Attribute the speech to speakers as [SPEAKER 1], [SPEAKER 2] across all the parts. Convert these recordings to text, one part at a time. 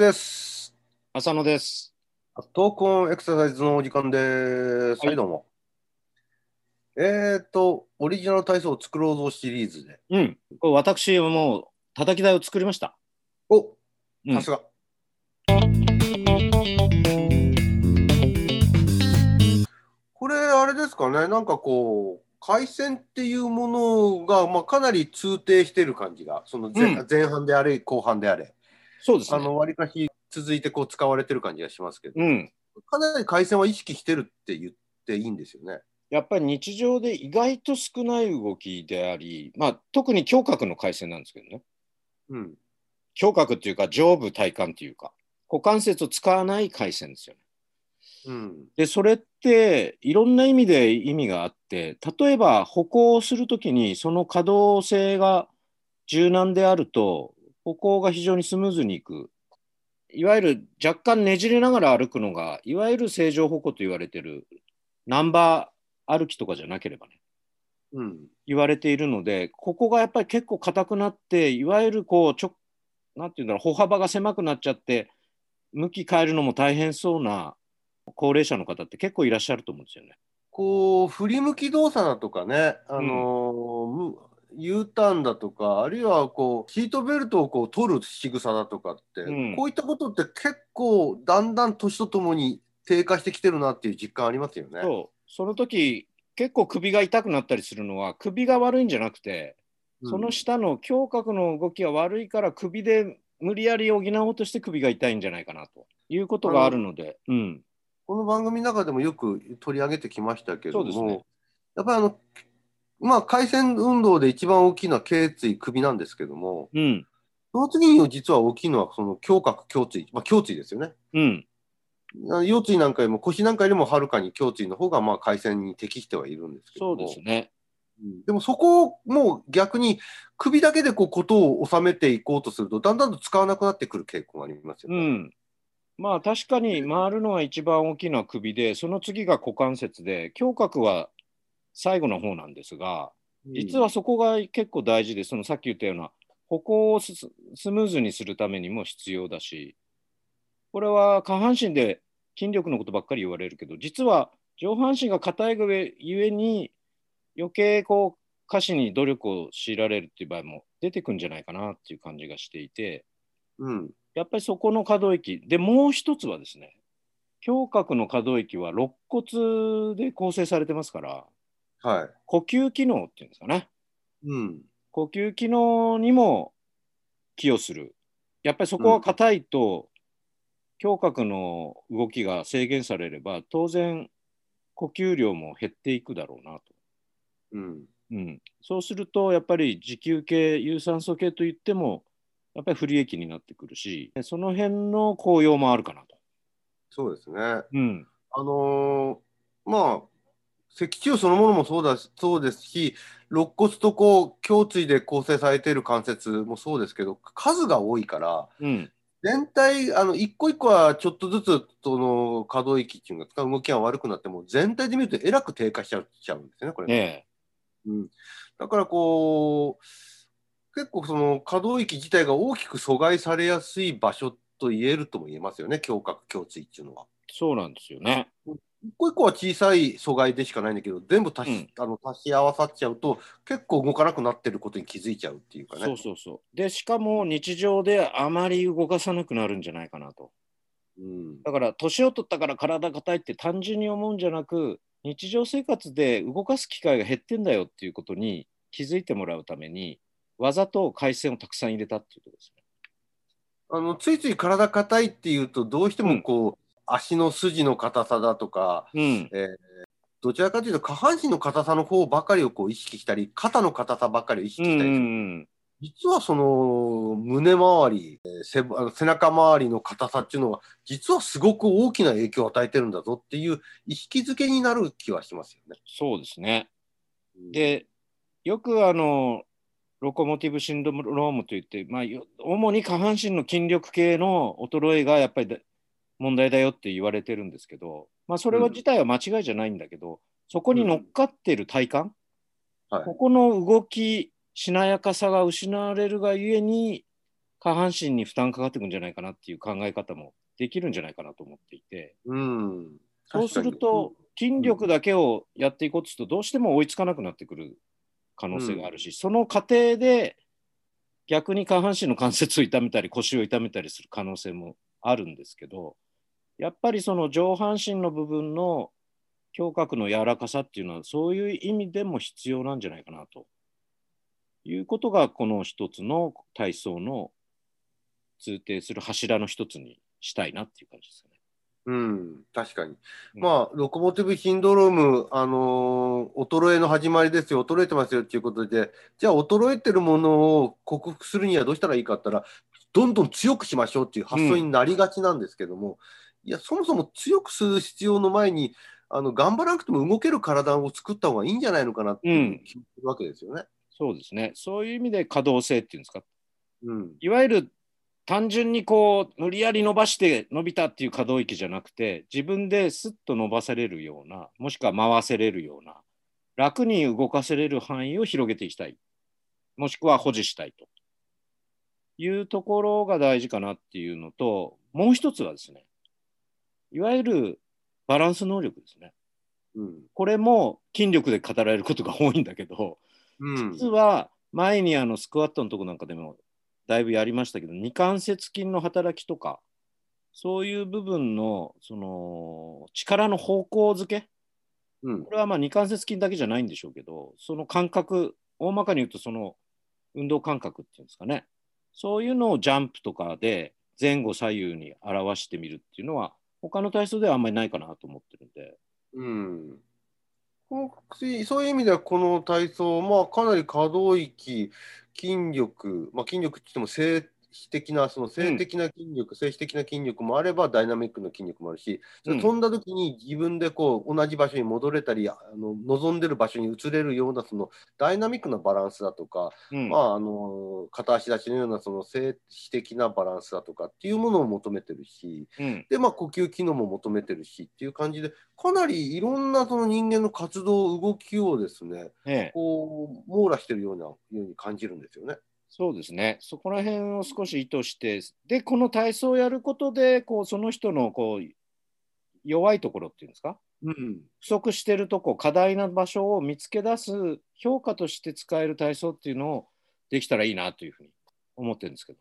[SPEAKER 1] です。
[SPEAKER 2] 浅野です。
[SPEAKER 1] トークオンエクササイズのお時間です。
[SPEAKER 2] はい
[SPEAKER 1] はい、どうも。えーと、オリジナル体操を作ろうぞシリーズで。
[SPEAKER 2] うん。これ私はもう叩き台を作りました。
[SPEAKER 1] お
[SPEAKER 2] うん
[SPEAKER 1] さすが。これ、あれですかね、なんかこう、回線っていうものが、まあ、かなり通底してる感じが、その前,、
[SPEAKER 2] うん
[SPEAKER 1] 前半であれ、後半であれ、
[SPEAKER 2] そうですね。
[SPEAKER 1] あの割かし続いてこう使われてる感じがしますけど、
[SPEAKER 2] うん。
[SPEAKER 1] かなり回線は意識してるって言っていいんですよね。
[SPEAKER 2] やっぱり日常で意外と少ない動きであり、まあ、特に胸郭の回線なんですけどね。
[SPEAKER 1] うん。
[SPEAKER 2] 胸郭っていうか上部体幹っていうか、股関節を使わない回線ですよね。
[SPEAKER 1] うん。
[SPEAKER 2] で、それっていろんな意味で意味があって、例えば歩行をするときにその可動性が柔軟であると、歩行が非常にスムーズにいく。いわゆる若干ねじれながら歩くのが、いわゆる正常歩行と言われてるナンバー歩きとかじゃなければね、
[SPEAKER 1] うん。
[SPEAKER 2] 言われているので、ここがやっぱり結構硬くなって、いわゆるこう、ちょなんていうんだろう、歩幅が狭くなっちゃって、向き変えるのも大変そうな高齢者の方って結構いらっしゃると思うんですよね。
[SPEAKER 1] こう、振り向き動作だとかね、あのーむ U ターンだとか、あるいはこうシートベルトをこう取る仕草だとかって、
[SPEAKER 2] うん。
[SPEAKER 1] こういったことって結構だんだん年とともに低下してきてるなっていう実感ありますよね。
[SPEAKER 2] そう。その時結構首が痛くなったりするのは首が悪いんじゃなくて、
[SPEAKER 1] うん。
[SPEAKER 2] その下の胸郭の動きが悪いから首で無理やり補おうとして首が痛いんじゃないかなということがあるので、うん、
[SPEAKER 1] この番組の中でもよく取り上げてきましたけども、
[SPEAKER 2] そうですね。
[SPEAKER 1] やっぱりあの、まあ、回線運動で一番大きいのは頸椎、首なんですけども、
[SPEAKER 2] うん、
[SPEAKER 1] その次に実は大きいのはその胸郭、胸椎、まあ、胸椎ですよね。
[SPEAKER 2] うん、
[SPEAKER 1] あ腰椎なんかよりも腰なんかよりもはるかに胸椎の方がまあ回線に適してはいるんですけど
[SPEAKER 2] そ
[SPEAKER 1] も
[SPEAKER 2] うですね。
[SPEAKER 1] うんでもそこをもう逆に首だけでこうことを収めていこうとするとだんだんと使わなくなってくる傾向がありますよね。
[SPEAKER 2] うん。まあ確かに回るのが一番大きいのは首で、その次が股関節で、胸郭は最後の方なんですが、実はそこが結構大事で、そのさっき言ったような歩行をススムーズにするためにも必要だし、これは下半身で筋力のことばっかり言われるけど、実は上半身が硬いがゆえに余計こう下肢に努力を強いられるっていう場合も出てくんじゃないかなっていう感じがしていて、
[SPEAKER 1] うん
[SPEAKER 2] やっぱりそこの可動域。で、もう一つはですね、胸郭の可動域は肋骨で構成されてますから、
[SPEAKER 1] はい
[SPEAKER 2] 呼吸機能っていうんですかね。
[SPEAKER 1] うん
[SPEAKER 2] 呼吸機能にも寄与する。やっぱりそこは硬いと、胸郭の動きが制限されれば、当然呼吸量も減っていくだろうなと。
[SPEAKER 1] うん
[SPEAKER 2] うん、そうすると、やっぱり持久系、有酸素系といっても、やっぱり不利益になってくるし、その辺の効用もあるかなと。
[SPEAKER 1] そうですね。
[SPEAKER 2] うん、
[SPEAKER 1] あのーまあ脊柱そのものもそうだそうですし肋骨とこう胸椎で構成されている関節もそうですけど数が多いから
[SPEAKER 2] うん、
[SPEAKER 1] 全体あの一個一個はちょっとずつその可動域っていうのが動きが悪くなっても全体で見るとえらく低下しちゃうしちゃうんですよねこれね。
[SPEAKER 2] ね
[SPEAKER 1] うん、だからこう結構その可動域自体が大きく阻害されやすい場所と言えるとも言えますよね胸郭胸椎っていうのは。
[SPEAKER 2] そうなんですよね。
[SPEAKER 1] 一個一個は小さい阻害でしかないんだけど全部足し,、あの足し合わさっちゃうと結構動かなくなってることに気づいちゃうっていうかね。
[SPEAKER 2] そうそうそう。で、しかも日常であまり動かさなくなるんじゃないかなと。
[SPEAKER 1] うん
[SPEAKER 2] だから、年を取ったから体硬いって単純に思うんじゃなく、日常生活で動かす機会が減ってんだよっていうことに気づいてもらうために、技と回線をたくさん入れたっていうことですね。
[SPEAKER 1] あのついつい体硬いっていうとどうしてもこう、足の筋の硬さだとか、
[SPEAKER 2] うん、
[SPEAKER 1] えーどちらかというと下半身の硬さの方ばかりをこう意識したり肩の硬さばかりを意識
[SPEAKER 2] うん、う
[SPEAKER 1] したりする。
[SPEAKER 2] ん、
[SPEAKER 1] 実はその胸周り、えー背背中周りの硬さっていうのは実はすごく大きな影響を与えてるんだぞっていう意識づけになる気はしますよね。
[SPEAKER 2] そうですね。で、よくあの、ロコモティブシンドロームといって、まあ、よ主に下半身の筋力系の衰えがやっぱりだ問題だよって言われてるんですけど、まあ、それは自体は間違いじゃないんだけど、そこに乗っかってる体幹、
[SPEAKER 1] はい。
[SPEAKER 2] ここの動き、しなやかさが失われるがゆえに、下半身に負担かかってくんじゃないかなっていう考え方もできるんじゃないかなと思っていて、
[SPEAKER 1] うん。
[SPEAKER 2] そうすると筋力だけをやっていこうとするとどうしても追いつかなくなってくる可能性があるし、その過程で逆に下半身の関節を痛めたり腰を痛めたりする可能性もあるんですけどやっぱりその上半身の部分の胸郭の柔らかさっていうのはそういう意味でも必要なんじゃないかなということがこの一つの体操の通底する柱の一つにしたいなっていう感じですよね。
[SPEAKER 1] うん、確かに。
[SPEAKER 2] うん
[SPEAKER 1] まあ、ロコモティブシンドローム、あのー衰えの始まりですよ、衰えてますよっていうことで、じゃあ、衰えてるものを克服するにはどうしたらいいかって言ったら、どんどん強くしましょうっていう発想になりがちなんですけども、いや、そもそも強くする必要の前に、あの頑張らなくても動ける体を作った方がいいんじゃないのかなっていう気がするわけですよね。
[SPEAKER 2] そうですね。そういう意味で可動性っていうんですか。
[SPEAKER 1] うん、
[SPEAKER 2] いわゆる単純にこう無理やり伸ばして伸びたっていう可動域じゃなくて自分ですっと伸ばせれるようなもしくは回せれるような楽に動かせれる範囲を広げていきたいもしくは保持したいというところが大事かなっていうのともう一つはですねいわゆるバランス能力ですね。
[SPEAKER 1] うん。
[SPEAKER 2] これも筋力で語られることが多いんだけど
[SPEAKER 1] うん。
[SPEAKER 2] 実は前にあのスクワットのとこなんかでもだいぶやりましたけど二関節筋の働きとかそういう部分のその力の方向づけ
[SPEAKER 1] うん。
[SPEAKER 2] これはまあ二関節筋だけじゃないんでしょうけどその感覚大まかに言うとその運動感覚っていうんですかね。そういうのをジャンプとかで前後左右に表してみるっていうのは他の体操ではあんまりないかなと思ってるんで。
[SPEAKER 1] うんそういう意味では、この体操、まあ、かなり可動域、筋力、まあ、筋力って言っても正止的な、その静的な筋力、静止的な筋力もあれば、ダイナミックな筋力もあるし、
[SPEAKER 2] うん。
[SPEAKER 1] 飛んだ時に自分でこう同じ場所に戻れたり、あの望んでる場所に移れるような、そのダイナミックなバランスだとか、
[SPEAKER 2] うん。
[SPEAKER 1] まあ、あの片足立ちのようなその静止的なバランスだとかっていうものを求めてるし、
[SPEAKER 2] うん。
[SPEAKER 1] で、まあ、呼吸機能も求めてるしっていう感じで、かなりいろんなその人間の活動、動きをですね、
[SPEAKER 2] ええ。
[SPEAKER 1] こう網羅してるようなように感じるんですよね。
[SPEAKER 2] そうですね。そこら辺を少し意図して、で、この体操をやることで、こう、その人の、こう、弱いところっていうんですか？
[SPEAKER 1] うん、
[SPEAKER 2] 不足してるとこ、課題な場所を見つけ出す評価として使える体操っていうのをできたらいいなというふうに思ってるんですけど。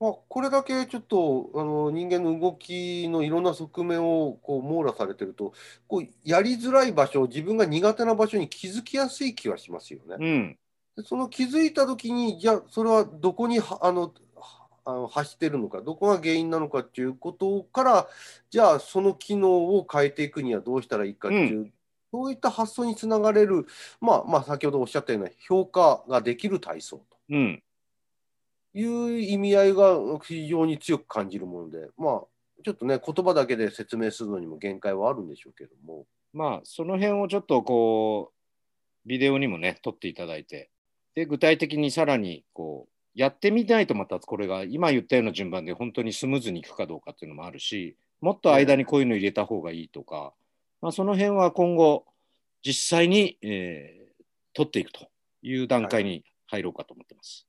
[SPEAKER 1] まあ、これだけちょっとあの人間の動きのいろんな側面をこう網羅されてると、こうやりづらい場所、自分が苦手な場所に気づきやすい気はしますよね。
[SPEAKER 2] うん。
[SPEAKER 1] でその気づいたときに、じゃあ、それはどこにはあのはあの走ってるのか、どこが原因なのかっていうことから、じゃあ、その機能を変えていくにはどうしたらいいかっていう、そういった発想につながれる、まあ、まあ、先ほどおっしゃったような評価ができる体操
[SPEAKER 2] うん。
[SPEAKER 1] という意味合いが非常に強く感じるもので、まあ、ちょっとね、言葉だけで説明するのにも限界はあるんでしょうけども。
[SPEAKER 2] まあ、その辺をちょっとこう、ビデオにもね、撮っていただいて、で、具体的にさらに、こう、やってみないとまたこれが今言ったような順番で本当にスムーズにいくかどうかっていうのもあるし、もっと間にこういうの入れた方がいいとか、まあ、その辺は今後、実際に、えー、取っていくという段階に入ろうかと思ってます。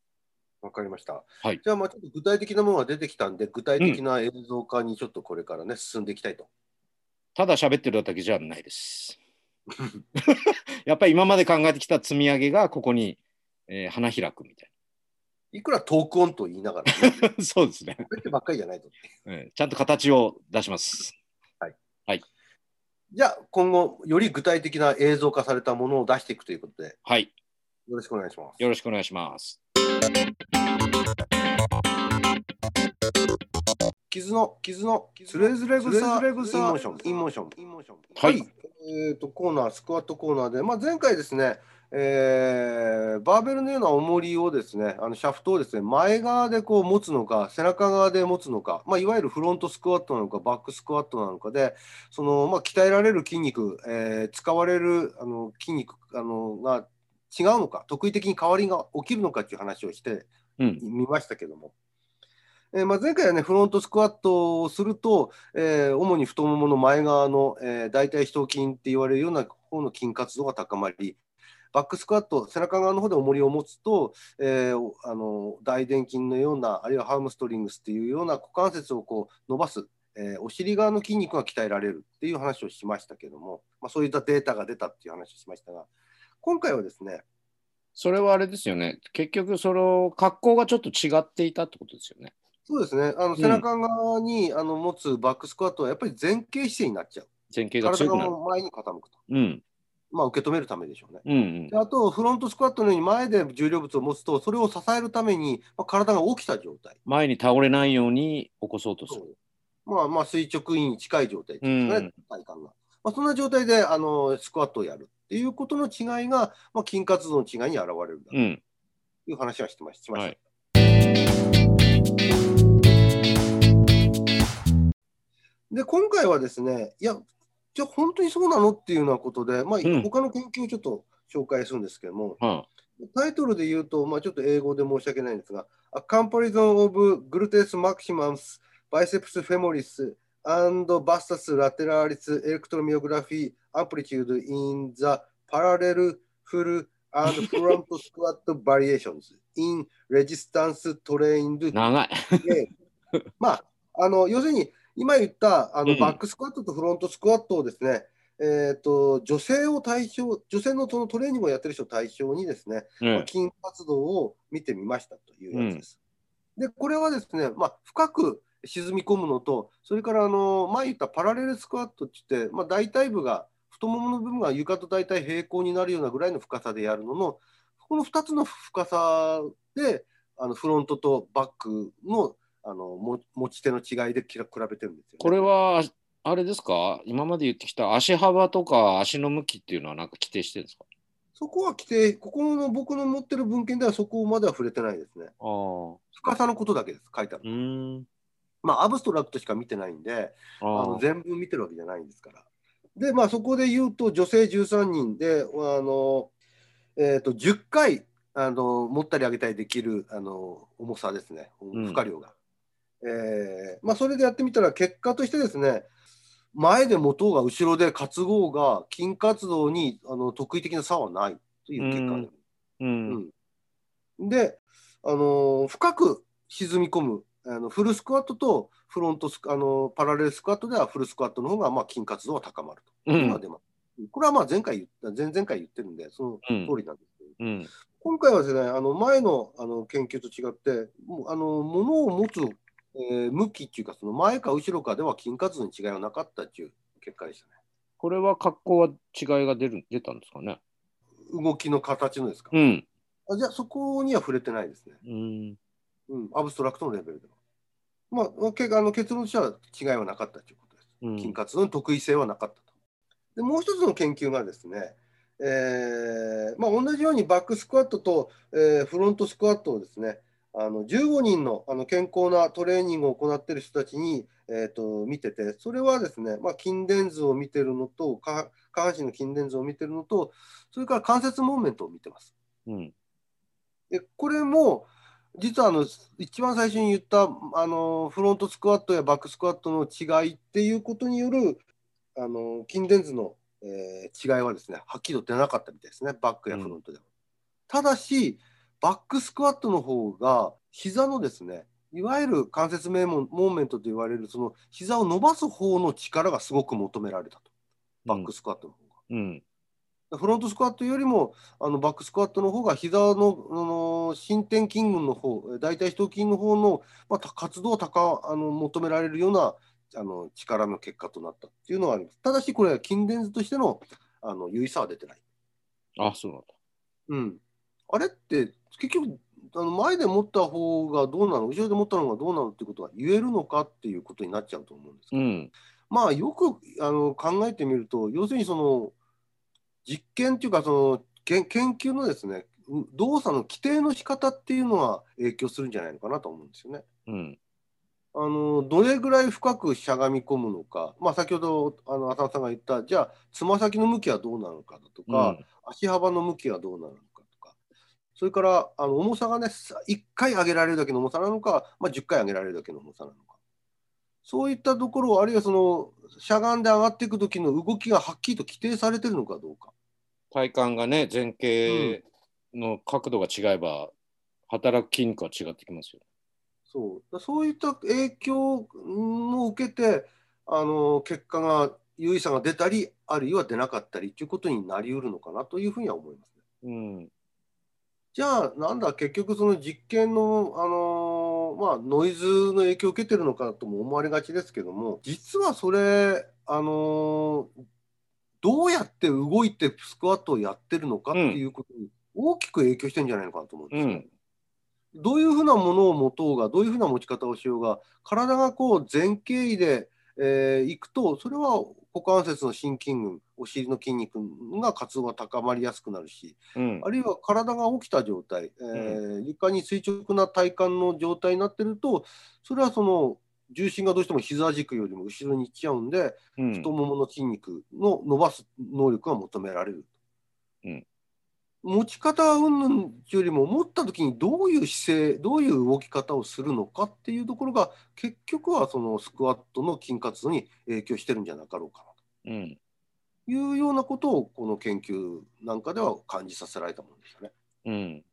[SPEAKER 1] わかりました。
[SPEAKER 2] はい
[SPEAKER 1] じゃあ、まあ、ちょっと具体的なものが出てきたんで、具体的な映像化にちょっとこれからね、進んでいきたいと。
[SPEAKER 2] ただ喋ってるだけじゃないです。やっぱり今まで考えてきた積み上げがここに、えー花開くみたい
[SPEAKER 1] いくらトークオンと言いながら、ね、
[SPEAKER 2] な。そうですね、
[SPEAKER 1] これってばっかりじゃないと。
[SPEAKER 2] えーちゃんと形を出します。
[SPEAKER 1] じゃあ、今後、より具体的な映像化されたものを出していくということで、
[SPEAKER 2] はい。
[SPEAKER 1] よろしくお願いします。
[SPEAKER 2] よろしくお願いします。
[SPEAKER 1] kizuの、 kizuの、つれづれ草、 in motion、in motion、in motion。
[SPEAKER 2] はい
[SPEAKER 1] えっ、と、コーナー、スクワットコーナーで、まあ、前回ですね、えーバーベルのような重りをですね、あのシャフトをですね、前側でこう持つのか、背中側で持つのか、まあ、いわゆるフロントスクワットなのか、バックスクワットなのかで、そのまあ、鍛えられる筋肉、えー使われるあの筋肉あのが違うのか、特異的に変わりが起きるのかっていう話をして
[SPEAKER 2] うん。
[SPEAKER 1] 見ましたけども。えーまあ、前回はね、フロントスクワットをすると、えー主に太ももの前側の、えー大腿四頭筋って言われるような方の筋活動が高まり、バックスクワット、背中側の方で重りを持つと、えー、あの大臀筋のような、あるいはハームストリングスっていうような股関節をこう伸ばす、えー、お尻側の筋肉が鍛えられるっていう話をしましたけども、まあ、そういったデータが出たっていう話をしましたが、今回はですね、
[SPEAKER 2] それはあれですよね、結局、その格好がちょっと違っていたってことですよね。
[SPEAKER 1] そうですね、あの背中側に、うん、あの持つバックスクワットはやっぱり前傾姿勢になっちゃう。
[SPEAKER 2] 前傾が強くなる。
[SPEAKER 1] 体が前に傾くと。
[SPEAKER 2] うん、
[SPEAKER 1] まあ、受け止めるためでしょうね。
[SPEAKER 2] うんうん、
[SPEAKER 1] あと、フロントスクワットのように前で重量物を持つと、それを支えるために、まあ、体が起きた状態。
[SPEAKER 2] 前に倒れないように起こそうとする。
[SPEAKER 1] まあ、まあ垂直に近い状態ですね、うん、体幹が。まあ、そんな状態であのスクワットをやるっていうことの違いが、まあ、筋活動の違いに現れるという話はしてまししました。はいで今回はですね、いや、じゃあ本当にそうなのっていうようなことで、まあ、他の研究をちょっと紹介するんですけども、
[SPEAKER 2] うん、
[SPEAKER 1] タイトルで言うと、まあ、ちょっと英語で申し訳ないんですが、A Comparison of Gluteus Maximus, Biceps Femoris and Vastus Lateralis Electromyography Amplitude in the Parallel Full and Front Squat Variations in Resistance Trained
[SPEAKER 2] 長い
[SPEAKER 1] まあ、あの要するに今言ったあの、バックスクワットとフロントスクワットをですね、えーと、女性を対象、女性のそのトレーニングをやってる人を対象にですね、うん、まあ、筋活動を見てみましたというやつです。うん、で、これはですね、まあ、深く沈み込むのと、それからあの前言ったパラレルスクワットって言って、まあ、大腿部が、太ももの部分が床と大体平行になるようなぐらいの深さでやるのの、この2つの深さで、あのフロントとバックのあの持ち手の違いで比べてるんですよ、ね、
[SPEAKER 2] これはあれですか？今まで言ってきた足幅とか足の向きっていうのはなんか規定してるんですか？
[SPEAKER 1] そこは規定、ここの僕の持ってる文献ではそこまでは触れてないですね。
[SPEAKER 2] あ
[SPEAKER 1] 深さのことだけです、書いてある。
[SPEAKER 2] うん
[SPEAKER 1] まあ、アブストラクトしか見てないんで、あの全文見てるわけじゃないんですから。で、まあ、そこで言うと、女性13人で、あのえーと、10回あの持ったり上げたりできるあの重さですね、負荷量が。えーまあ、それでやってみたら結果としてですね前で持とうが後ろで担ごうが筋活動にあの特異的な差はないという結果で、
[SPEAKER 2] うん。
[SPEAKER 1] うん、で、あの深く沈み込むあのフルスクワットとフロントスあのパラレルスクワットではフルスクワットの方がまあ筋活動は高まると、
[SPEAKER 2] うん、
[SPEAKER 1] これはまあ前回言った前々回言ってるんでその通りなんですけど、
[SPEAKER 2] うん、
[SPEAKER 1] 今回はですねあの前のあの研究と違ってもうあの物を持つえー、向きっていうか、その前か後ろかでは筋活動に違いはなかったっていう結果でしたね。
[SPEAKER 2] これは格好は違いが出る出たんですかね
[SPEAKER 1] 動きの形のですか、
[SPEAKER 2] うん、
[SPEAKER 1] あじゃあそこには触れてないですね。
[SPEAKER 2] うん、
[SPEAKER 1] うん、アブストラクトのレベルでは。まあ、けあの結論としては違いはなかったということです。うん、筋活動の得意性はなかったと。でもう一つの研究がですね、えーまあ、同じようにバックスクワットと、えー、フロントスクワットをですね、あの15人のあの健康なトレーニングを行っている人たちに、えーと、見てて、それはですね、まあ、筋電図を見てるのと下、下半身の筋電図を見てるのと、それから関節モーメントを見てます。
[SPEAKER 2] うん、
[SPEAKER 1] でこれも、実はあの一番最初に言ったあのフロントスクワットやバックスクワットの違いっていうことによるあの筋電図の、えー、違いはですね、はっきりと出なかったみたいですね、バックやフロントでは。うん、ただし、バックスクワットの方が膝のですねいわゆる関節メモモーメントと言われるその膝を伸ばす方の力がすごく求められたとバックスクワットの方が。
[SPEAKER 2] うん
[SPEAKER 1] フロントスクワットよりもあのバックスクワットの方が膝のあの伸展筋群の方大腿四頭筋の方の、まあ、活動を高あの求められるようなあの力の結果となったっていうのはあります。ただしこれは筋電図としてのあの優位差は出てない。
[SPEAKER 2] あそうなんだ。
[SPEAKER 1] うん。あれって結局あの前で持った方がどうなの後ろで持ったのがどうなのってことは言えるのかっていうことになっちゃうと思うんですけど、
[SPEAKER 2] うん、
[SPEAKER 1] まあよくあの考えてみると要するにその実験っていうかその研究のですね動作の規定の仕方っていうのは影響するんじゃないのかなと思うんですよね。
[SPEAKER 2] うん、
[SPEAKER 1] あのどれぐらい深くしゃがみ込むのか、まあ、先ほどあの浅野さんが言ったじゃあつま先の向きはどうなのかだとか、うん、足幅の向きはどうなのかそれからあの重さがね、1回上げられるだけの重さなのか、まあ、10回上げられるだけの重さなのか。そういったところ、あるいはそのしゃがんで上がっていく時の動きがはっきりと規定されてるのかどうか。
[SPEAKER 2] 体幹がね、前傾の角度が違えば、働く筋肉は違ってきますよ。
[SPEAKER 1] そうだそういった影響を受けて、あの結果が優位さが出たり、あるいは出なかったりということになりうるのかなというふうには思いますね。
[SPEAKER 2] うん、
[SPEAKER 1] じゃあ、なんだ、結局、その実験の、あのまあ、ノイズの影響を受けてるのかとも思われがちですけども、実はそれ、あのどうやって動いてスクワットをやってるのかっていうことに大きく影響してるんじゃないのかなと思うんですよ。
[SPEAKER 2] うん
[SPEAKER 1] どういうふうなものを持とうが、どういうふうな持ち方をしようが、体がこう前傾位で、えー、いくと、それは股関節の心筋群、お尻の筋肉が活動が高まりやすくなるし、
[SPEAKER 2] うん。
[SPEAKER 1] あるいは体が起きた状態、えー床に垂直な体幹の状態になってると、それはその重心がどうしても膝軸よりも後ろに行っちゃうんで、
[SPEAKER 2] うん。
[SPEAKER 1] 太ももの筋肉の伸ばす能力が求められる。
[SPEAKER 2] うん。
[SPEAKER 1] 持ち方云々よりも持った時にどういう姿勢どういう動き方をするのかっていうところが結局はそのスクワットの筋活動に影響してるんじゃなかろうかな
[SPEAKER 2] うん
[SPEAKER 1] というようなことをこの研究なんかでは感じさせられたものでしたね。
[SPEAKER 2] うん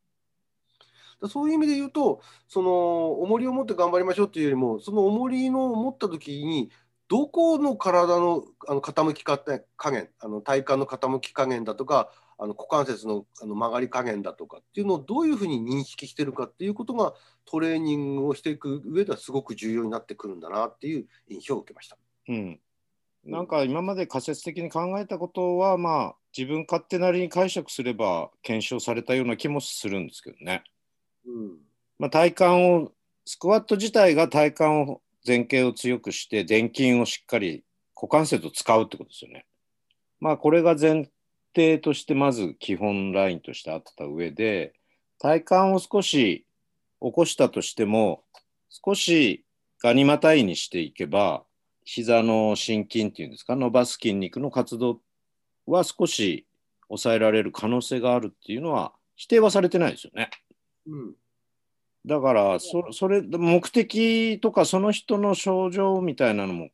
[SPEAKER 1] だそういう意味で言うとその重りを持って頑張りましょうっていうよりもその重りの持った時にどこの体のあの傾き加減あの体幹の傾き加減だとかあの股関節のあの曲がり加減だとかっていうのをどういうふうに認識してるかっていうことがトレーニングをしていく上ではすごく重要になってくるんだなっていう印象を受けました。
[SPEAKER 2] うんなんか今まで仮説的に考えたことはまあ自分勝手なりに解釈すれば検証されたような気もするんですけどね。
[SPEAKER 1] うん
[SPEAKER 2] まあ、体幹をスクワット自体が体幹を前傾を強くして前筋をしっかり股関節を使うってことですよね。まあこれが前提としてまず基本ラインとしてあった上で体幹を少し起こしたとしても少しガニ股いにしていけば膝の心筋っていうんですか？伸ばす筋肉の活動は少し抑えられる可能性があるっていうのは否定はされてないですよね。
[SPEAKER 1] うん
[SPEAKER 2] だからそそれ目的とかその人の症状みたいなのも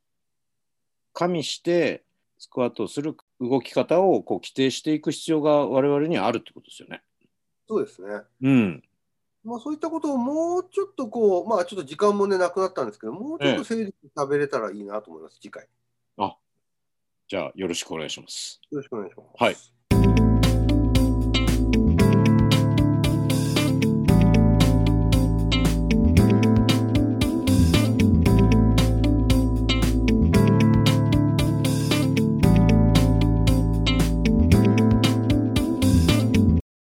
[SPEAKER 2] 加味してスクワットをする動き方をこう規定していく必要が我々にはあるってことですよね。
[SPEAKER 1] そうですね。
[SPEAKER 2] うん。
[SPEAKER 1] まあ、そういったことをもうちょっとこう、まあ、ちょっと時間もね、なくなったんですけど、もうちょっと整理して食べれたらいいなと思います、次回。よ
[SPEAKER 2] じゃあよろしくお願いします。
[SPEAKER 1] ろしくお願いします。
[SPEAKER 2] はい